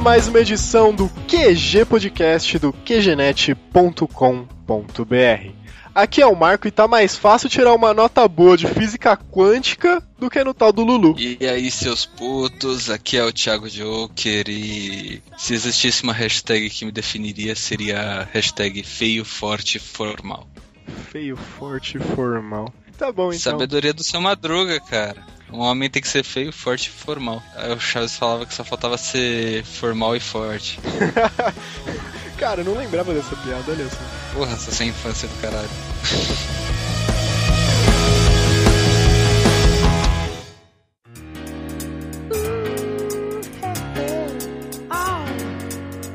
Mais uma edição do QG Podcast do QGNet.com.br. Aqui é o Marco e tá mais fácil tirar uma nota boa de física quântica do que no tal do Lulu. E aí, seus putos, aqui é o Thiago Joker e se existisse uma hashtag que me definiria seria a hashtag feio, forte, formal. Feio, forte, formal. Tá bom então. Sabedoria do seu madruga, cara. Um homem tem que ser feio, forte e formal. Aí o Chaves falava que só faltava ser formal e forte. Cara, eu não lembrava dessa piada, olha só. Porra, essa sem infância do caralho.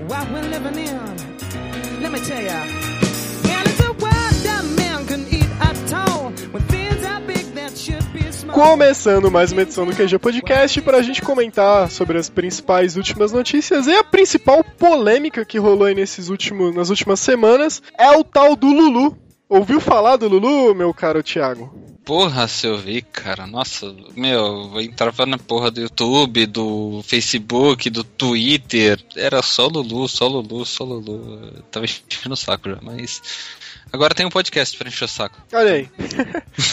what we're living in. Let me tell ya. Começando mais uma edição do QG Podcast para a gente comentar sobre as principais últimas notícias e a principal polêmica que rolou aí nesses últimos, nas últimas semanas é o tal do Lulu. Ouviu falar do Lulu, meu caro Thiago? Porra, se eu vi, cara, nossa, meu, eu entrava na porra do YouTube, do Facebook, do Twitter, era só Lulu, só Lulu, só Lulu. Eu tava enchendo o saco já, mas. Agora tem um podcast pra encher o saco. Olha aí.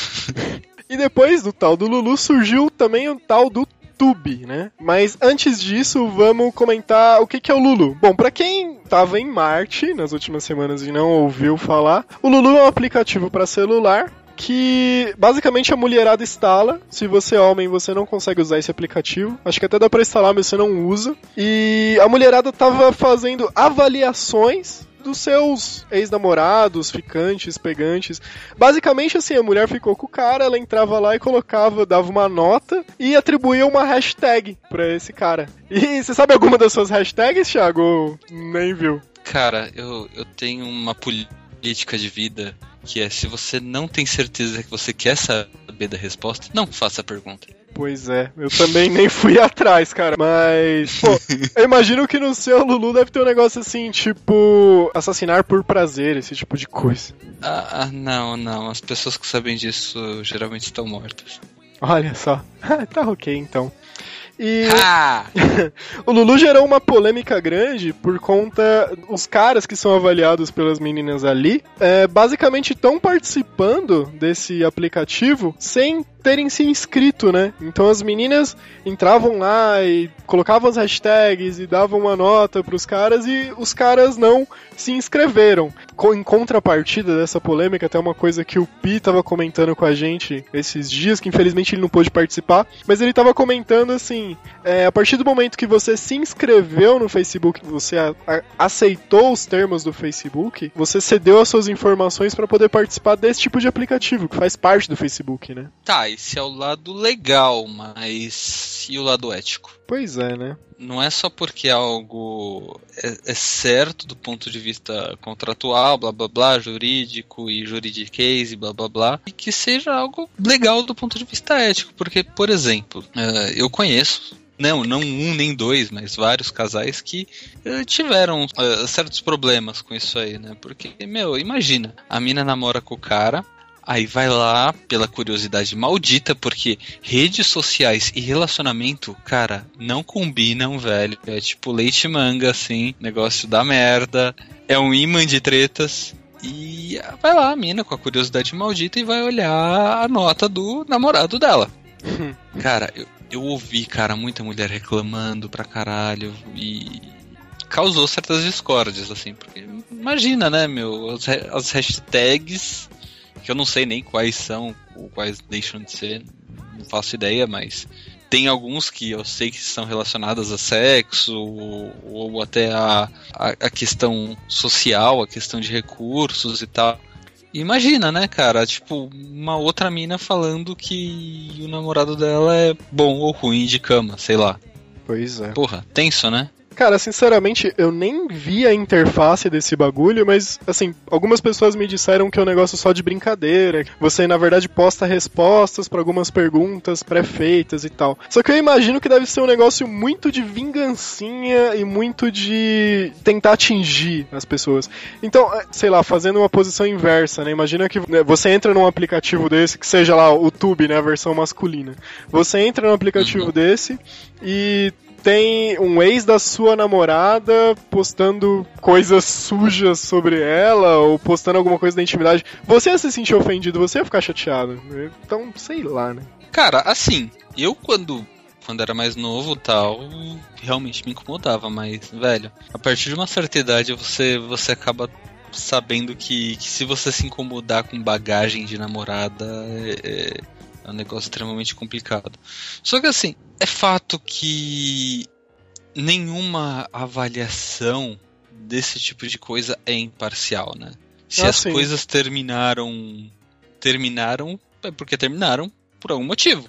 depois do tal do Lulu surgiu também o tal do Tube, né? Mas antes disso, vamos comentar o que, que é o Lulu. Bom, pra quem tava em Marte nas últimas semanas e não ouviu falar, o Lulu é um aplicativo para celular que basicamente a mulherada instala. Se você é homem, você não consegue usar esse aplicativo. Acho que até dá pra instalar, mas você não usa. E a mulherada tava fazendo avaliações dos seus ex-namorados, ficantes, pegantes. Basicamente, assim, a mulher ficou com o cara, ela entrava lá e colocava, dava uma nota e atribuía uma hashtag pra esse cara. E você sabe alguma das suas hashtags, Thiago? Ou Nem viu. Cara, eu, eu tenho uma política de vida que é se você não tem certeza que você quer saber da resposta, não faça a pergunta. Pois é, eu também nem fui atrás, cara. Mas, pô, eu imagino que no seu Lulu deve ter um negócio assim, tipo, assassinar por prazer, esse tipo de coisa. Ah, ah, não, não. As pessoas que sabem disso geralmente estão mortas. Olha só. tá ok, então. E Ah! o Lulu gerou uma polêmica grande por conta os caras que são avaliados pelas meninas ali, é, basicamente estão participando desse aplicativo sem terem se inscrito, né? Então as meninas entravam lá e colocavam as hashtags e davam uma nota pros caras e os caras não se inscreveram. Em contrapartida dessa polêmica, até uma coisa que o Pi tava comentando com a gente esses dias, que infelizmente ele não pôde participar, mas ele tava comentando assim: é, a partir do momento que você se inscreveu no Facebook, você a- a- aceitou os termos do Facebook, você cedeu as suas informações para poder participar desse tipo de aplicativo, que faz parte do Facebook, né? Tá, esse é o lado legal, mas e o lado ético? Pois é, né? Não é só porque algo é, é certo do ponto de vista contratual, blá blá blá, jurídico e juridiquês e blá blá blá, e que seja algo legal do ponto de vista ético. Porque, por exemplo, eh, eu conheço não, não um nem dois, mas vários casais que eh, tiveram eh, certos problemas com isso aí, né? Porque, meu, imagina, a mina namora com o cara, aí vai lá pela curiosidade maldita, porque redes sociais e relacionamento, cara, não combinam, velho. É tipo leite manga, assim, negócio da merda. É um imã de tretas. E vai lá a mina com a curiosidade maldita e vai olhar a nota do namorado dela. Cara, eu, eu ouvi, cara, muita mulher reclamando pra caralho e causou certas discórdias, assim, porque imagina, né, meu, as, as hashtags, que eu não sei nem quais são, ou quais deixam de ser, não faço ideia, mas tem alguns que eu sei que são relacionadas a sexo, ou, ou até a, a, a questão social, a questão de recursos e tal. Imagina, né, cara? Tipo, uma outra mina falando que o namorado dela é bom ou ruim de cama, sei lá. Pois é. Porra, tenso, né? Cara, sinceramente, eu nem vi a interface desse bagulho, mas, assim, algumas pessoas me disseram que é um negócio só de brincadeira. Você, na verdade, posta respostas para algumas perguntas pré-feitas e tal. Só que eu imagino que deve ser um negócio muito de vingancinha e muito de tentar atingir as pessoas. Então, é, sei lá, fazendo uma posição inversa, né? Imagina que né, você entra num aplicativo desse, que seja lá o Tube, né? A versão masculina. Você entra num aplicativo Uhum. desse e tem um ex da sua namorada postando coisas sujas sobre ela ou postando alguma coisa da intimidade. Você ia se sentir ofendido, você ia ficar chateado. Então, sei lá, né? Cara, assim, eu quando quando era mais novo tal, realmente me incomodava, mas, velho, a partir de uma certa idade você, você acaba sabendo que, que se você se incomodar com bagagem de namorada é, é um negócio extremamente complicado. Só que assim, é fato que nenhuma avaliação desse tipo de coisa é imparcial, né? Se Ah, as sim. coisas terminaram terminaram é porque terminaram por algum motivo,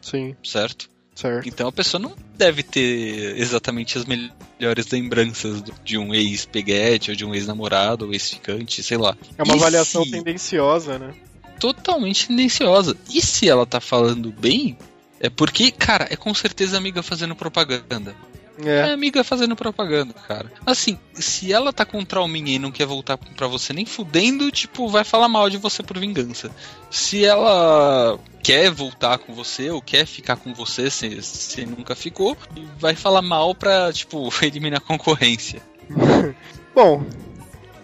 Sim, certo? certo. Então a pessoa não deve ter exatamente as melhores lembranças de um ex-peguete, ou de um ex-namorado, ou ex-ficante, sei lá. É uma E avaliação se- tendenciosa, né? Totalmente tendenciosa. E se ela tá falando bem, é porque, cara, é com certeza amiga fazendo propaganda. É É. amiga fazendo propaganda, cara. Assim, se ela tá com um trauminha e não quer voltar pra você nem fudendo, tipo, vai falar mal de você por vingança. Se ela quer voltar com você ou quer ficar com você, se, se nunca ficou, vai falar mal pra, tipo, eliminar a concorrência. Bom,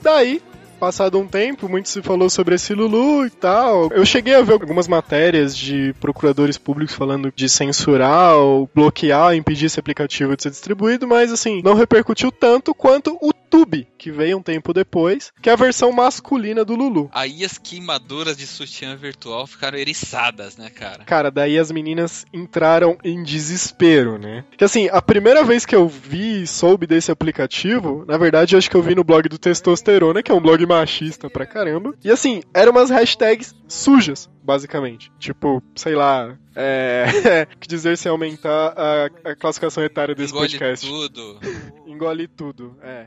daí, passado um tempo, muito se falou sobre esse Lulu e tal. Eu cheguei a ver algumas matérias de procuradores públicos falando de censurar ou bloquear, impedir esse aplicativo de ser distribuído, mas assim, não repercutiu tanto quanto o Tube, que veio um tempo depois, que é a versão masculina do Lulu. Aí as queimadoras de sutiã virtual ficaram eriçadas, né, cara? Cara, daí as meninas entraram em desespero, né? Que assim, a primeira vez que eu vi e soube desse aplicativo, na verdade, eu acho que eu vi no blog do Testosterona, que é um blog machista pra caramba. E assim, eram umas hashtags sujas, basicamente. Tipo, sei lá. É. que dizer se aumentar a, a classificação etária desse Engole podcast. tudo. Engole tudo, é.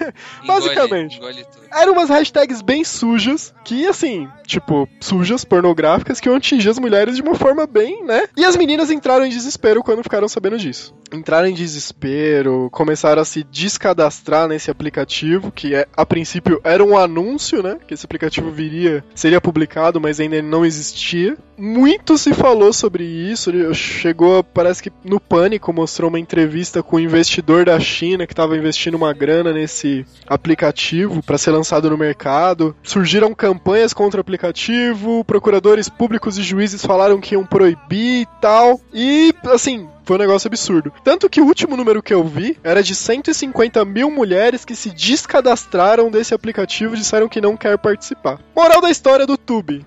Basicamente. Engole. Eram umas hashtags bem sujas, que assim, tipo, sujas, pornográficas, que iam atingir as mulheres de uma forma bem, né? E as meninas entraram em desespero quando ficaram sabendo disso. Entraram em desespero, começaram a se descadastrar nesse aplicativo, que é, a princípio era um anúncio, né? Que esse aplicativo viria, seria publicado, mas ainda não existia. Muito se falou sobre isso, chegou, parece que no Pânico mostrou uma entrevista com um investidor da China que estava investindo uma grana nesse aplicativo para ser lançado no mercado. Surgiram campanhas contra o aplicativo, procuradores públicos e juízes falaram que iam proibir e tal. E, assim, foi um negócio absurdo. Tanto que o último número que eu vi era de 150 mil mulheres que se descadastraram desse aplicativo e disseram que não quer participar. Moral da história do Tube.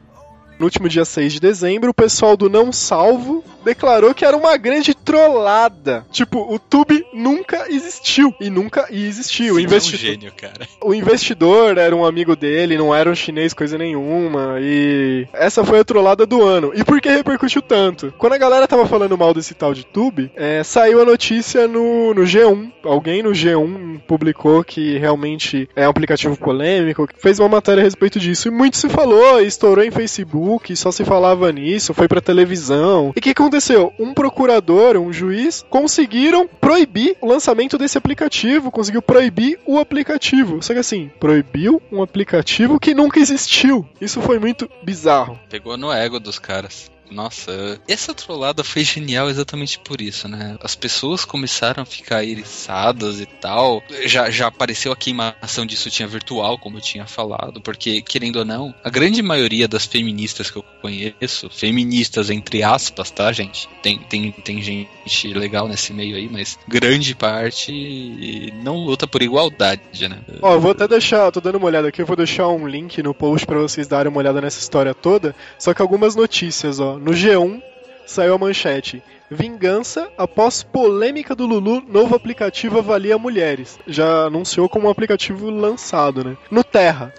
No último dia 6 de dezembro, o pessoal do Não Salvo declarou que era uma grande trollada. Tipo, o Tube nunca existiu. E nunca ia existir. O, Sim, é um gênio, cara. o investidor era um amigo dele, não era um chinês coisa nenhuma. E essa foi a trollada do ano. E por que repercutiu tanto? Quando a galera tava falando mal desse tal de Tube, é, saiu a notícia no, no G1. Alguém no G1 publicou que realmente é um aplicativo polêmico, fez uma matéria a respeito disso. E muito se falou, estourou em Facebook, só se falava nisso, foi pra televisão. E o que aconteceu? Um procurador, um juiz, conseguiram proibir o lançamento desse aplicativo, conseguiu proibir o aplicativo. Só que assim, proibiu um aplicativo que nunca existiu. Isso foi muito bizarro. Pegou no ego dos caras. Nossa, essa trollada foi genial exatamente por isso, né? As pessoas começaram a ficar eriçadas e tal. Já, já apareceu a queimação de sutiã virtual, como eu tinha falado, porque, querendo ou não, a grande maioria das feministas que eu conheço, feministas entre aspas, tá, gente? Tem, tem, tem gente legal nesse meio aí, mas grande parte não luta por igualdade, né? Ó, eu vou até deixar, tô dando uma olhada aqui, eu vou deixar um link no post pra vocês darem uma olhada nessa história toda. Só que algumas notícias, ó. No G1 saiu a manchete. Vingança após polêmica do Lulu, novo aplicativo avalia mulheres. Já anunciou como um aplicativo lançado, né? No Terra.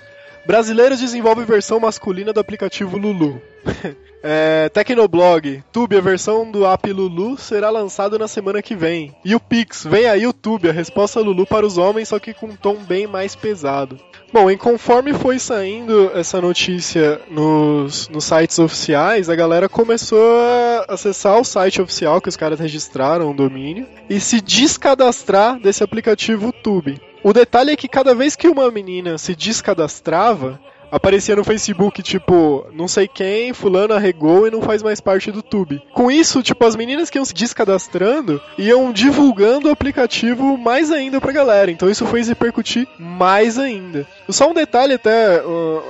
Brasileiros desenvolvem versão masculina do aplicativo Lulu. É, Tecnoblog, Tube, a versão do app Lulu será lançado na semana que vem. E o Pix, vem aí o Tube, a resposta Lulu para os homens, só que com um tom bem mais pesado. Bom, e conforme foi saindo essa notícia nos, nos sites oficiais, a galera começou a acessar o site oficial que os caras registraram o domínio e se descadastrar desse aplicativo Tube. O detalhe é que cada vez que uma menina se descadastrava, aparecia no Facebook, tipo, não sei quem, fulano arregou e não faz mais parte do Tube. Com isso, tipo, as meninas que iam se descadastrando iam divulgando o aplicativo mais ainda pra galera. Então isso foi repercutir mais ainda. Só um detalhe até,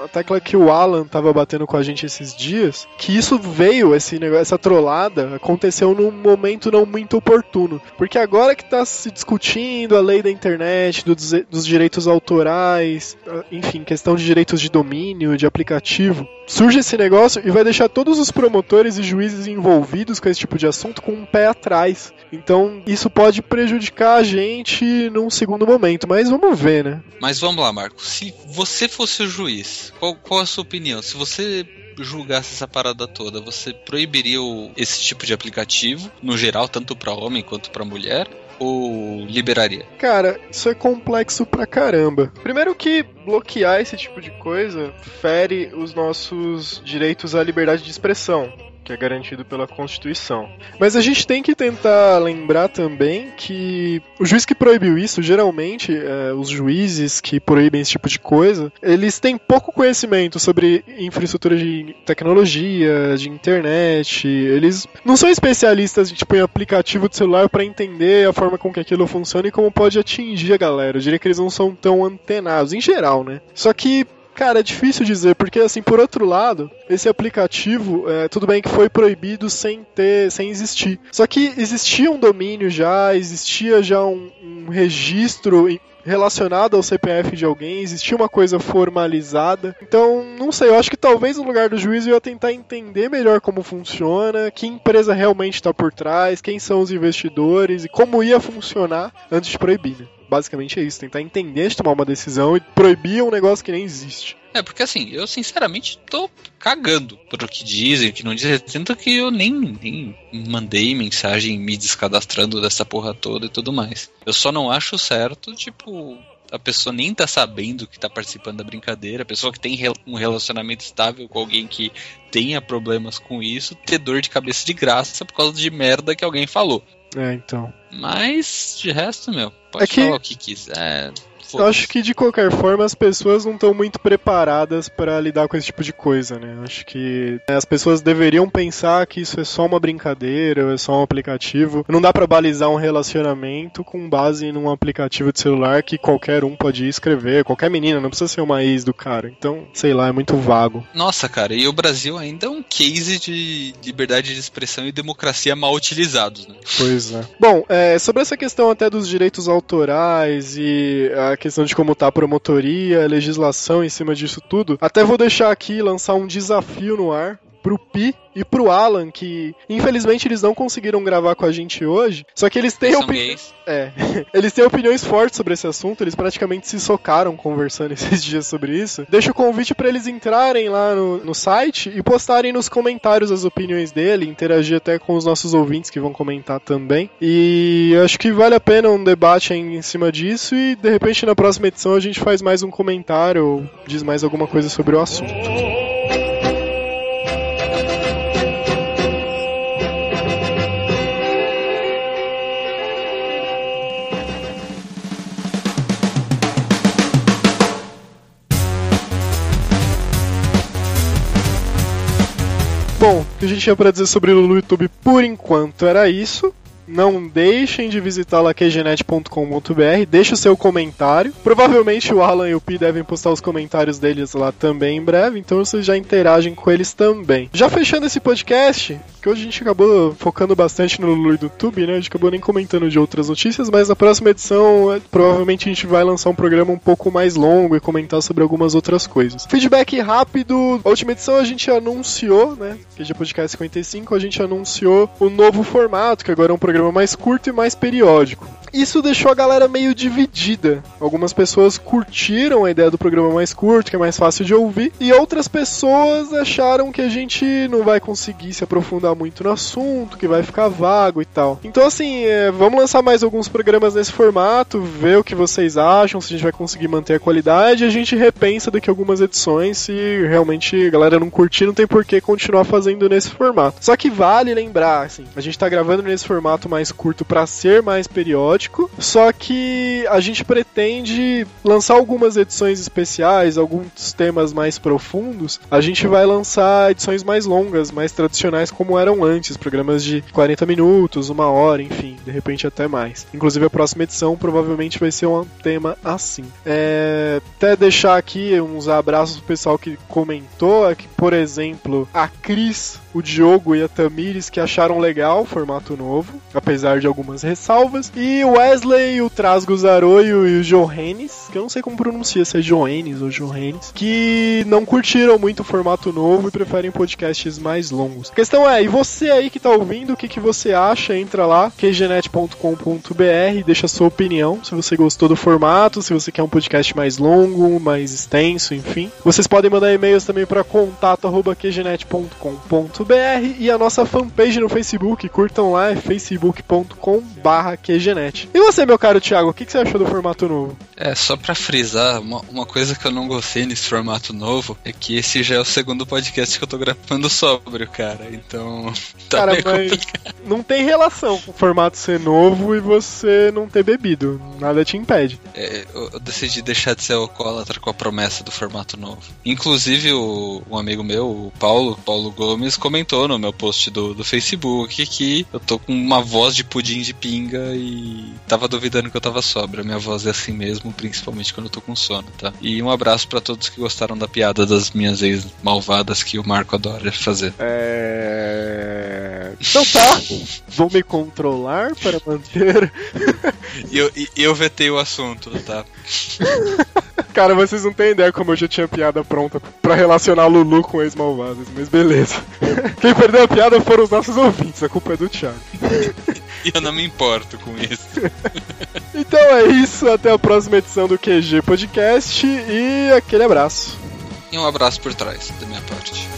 a tecla que o Alan tava batendo com a gente esses dias, que isso veio, esse negócio, essa trollada, aconteceu num momento não muito oportuno. Porque agora que tá se discutindo a lei da internet, do, dos direitos autorais, uh, enfim, questão de direitos de domínio, de aplicativo, surge esse negócio e vai deixar todos os promotores e juízes envolvidos com esse tipo de assunto com um pé atrás. Então isso pode prejudicar a gente num segundo momento, mas vamos ver, né? Mas vamos lá, Marco. Se você fosse o juiz, qual, qual a sua opinião? Se você julgasse essa parada toda, você proibiria o, esse tipo de aplicativo, no geral, tanto para homem quanto para mulher? Ou liberaria? Cara, isso é complexo pra caramba. Primeiro que bloquear esse tipo de coisa fere os nossos direitos à liberdade de expressão que é garantido pela Constituição. Mas a gente tem que tentar lembrar também que o juiz que proibiu isso, geralmente, é, os juízes que proíbem esse tipo de coisa, eles têm pouco conhecimento sobre infraestrutura de tecnologia, de internet. Eles não são especialistas tipo, em aplicativo de celular para entender a forma com que aquilo funciona e como pode atingir a galera. Eu diria que eles não são tão antenados, em geral, né? Só que Cara, é difícil dizer, porque assim, por outro lado, esse aplicativo, é, tudo bem que foi proibido sem ter, sem existir. Só que existia um domínio já, existia já um, um registro relacionado ao CPF de alguém, existia uma coisa formalizada. Então, não sei, eu acho que talvez no lugar do juiz eu ia tentar entender melhor como funciona, que empresa realmente está por trás, quem são os investidores e como ia funcionar antes de proibir. Né? Basicamente é isso, tentar entender de tomar uma decisão e proibir um negócio que nem existe. É, porque assim, eu sinceramente tô cagando pro que dizem, que não dizem, tanto que eu nem, nem mandei mensagem me descadastrando dessa porra toda e tudo mais. Eu só não acho certo, tipo, a pessoa nem tá sabendo que tá participando da brincadeira, a pessoa que tem um relacionamento estável com alguém que tenha problemas com isso, ter dor de cabeça de graça por causa de merda que alguém falou. É, então. Mas, de resto, meu, pode É que- falar o que quiser. Eu acho que de qualquer forma as pessoas não estão muito preparadas para lidar com esse tipo de coisa, né? Eu Acho que né, as pessoas deveriam pensar que isso é só uma brincadeira, é só um aplicativo. Não dá pra balizar um relacionamento com base num aplicativo de celular que qualquer um pode escrever, qualquer menina, não precisa ser uma ex do cara. Então, sei lá, é muito vago. Nossa, cara, e o Brasil ainda é um case de liberdade de expressão e democracia mal utilizados, né? Pois é. Bom, é, sobre essa questão até dos direitos autorais e a questão de como tá a promotoria, a legislação em cima disso tudo, até vou deixar aqui lançar um desafio no ar pro Pi e pro Alan, que infelizmente eles não conseguiram gravar com a gente hoje, só que eles têm São opini- gays. é, eles têm opiniões fortes sobre esse assunto, eles praticamente se socaram conversando esses dias sobre isso. Deixa o convite pra eles entrarem lá no, no site e postarem nos comentários as opiniões dele, interagir até com os nossos ouvintes que vão comentar também. E acho que vale a pena um debate em em cima disso e de repente na próxima edição a gente faz mais um comentário ou diz mais alguma coisa sobre o assunto. Bom, o que a gente tinha pra dizer sobre o YouTube por enquanto era isso. Não deixem de visitar laquegenet.com.br, deixe o seu comentário. Provavelmente o Alan e o Pi devem postar os comentários deles lá também em breve, então vocês já interagem com eles também. Já fechando esse podcast, que hoje a gente acabou focando bastante no Lulu do YouTube, né? A gente acabou nem comentando de outras notícias, mas na próxima edição é, provavelmente a gente vai lançar um programa um pouco mais longo e comentar sobre algumas outras coisas. Feedback rápido, a última edição a gente anunciou, né? Que é podcast 55, a gente anunciou o novo formato, que agora é um programa mais curto e mais periódico. Isso deixou a galera meio dividida. Algumas pessoas curtiram a ideia do programa mais curto, que é mais fácil de ouvir, e outras pessoas acharam que a gente não vai conseguir se aprofundar muito no assunto, que vai ficar vago e tal. Então, assim, é, vamos lançar mais alguns programas nesse formato, ver o que vocês acham, se a gente vai conseguir manter a qualidade, a gente repensa daqui a algumas edições. Se realmente a galera não curtir, não tem por que continuar fazendo nesse formato. Só que vale lembrar, assim, a gente tá gravando nesse formato mais curto para ser mais periódico, só que a gente pretende lançar algumas edições especiais, alguns temas mais profundos. A gente vai lançar edições mais longas, mais tradicionais, como eram antes, programas de 40 minutos, uma hora, enfim, de repente até mais. Inclusive a próxima edição provavelmente vai ser um tema assim. É, até deixar aqui uns abraços pro pessoal que comentou, aqui, por exemplo, a Cris o Diogo e a Tamires que acharam legal o formato novo, apesar de algumas ressalvas. E Wesley, o Trasgo Zaroio e o Johannes, que eu não sei como pronuncia, se é Johannes ou Johannes, que não curtiram muito o formato novo e preferem podcasts mais longos. A questão é, e você aí que tá ouvindo, o que, que você acha? Entra lá, qgenet.com.br, deixa a sua opinião, se você gostou do formato, se você quer um podcast mais longo, mais extenso, enfim. Vocês podem mandar e-mails também para contato.qgenet.com.br e a nossa fanpage no Facebook, curtam lá, é facebook.com barra QGNet. E você, meu caro Thiago, o que, que você achou do formato novo? É, só pra frisar, uma, uma coisa que eu não gostei nesse formato novo é que esse já é o segundo podcast que eu tô gravando sóbrio, cara. Então, tá Cara, meio mas complicado. não tem relação com o formato ser novo e você não ter bebido. Nada te impede. É, eu, eu decidi deixar de ser alcoólatra com a promessa do formato novo. Inclusive, o, um amigo meu, o Paulo, Paulo Gomes, comentou no meu post do, do Facebook que eu tô com uma voz de pudim de pinga e tava duvidando que eu tava sóbrio. A minha voz é assim mesmo, principalmente quando eu tô com sono, tá? E um abraço pra todos que gostaram da piada das minhas ex malvadas que o Marco adora fazer. É. Então tá. Vou me controlar para manter. E eu, eu vetei o assunto, tá? Cara, vocês não têm ideia como eu já tinha piada pronta pra relacionar Lulu com ex-malvadas, mas beleza. Quem perdeu a piada foram os nossos ouvintes, a culpa é do Thiago. E eu não me importo com isso. Então é isso, até a próxima edição do QG Podcast e aquele abraço. E um abraço por trás, da minha parte.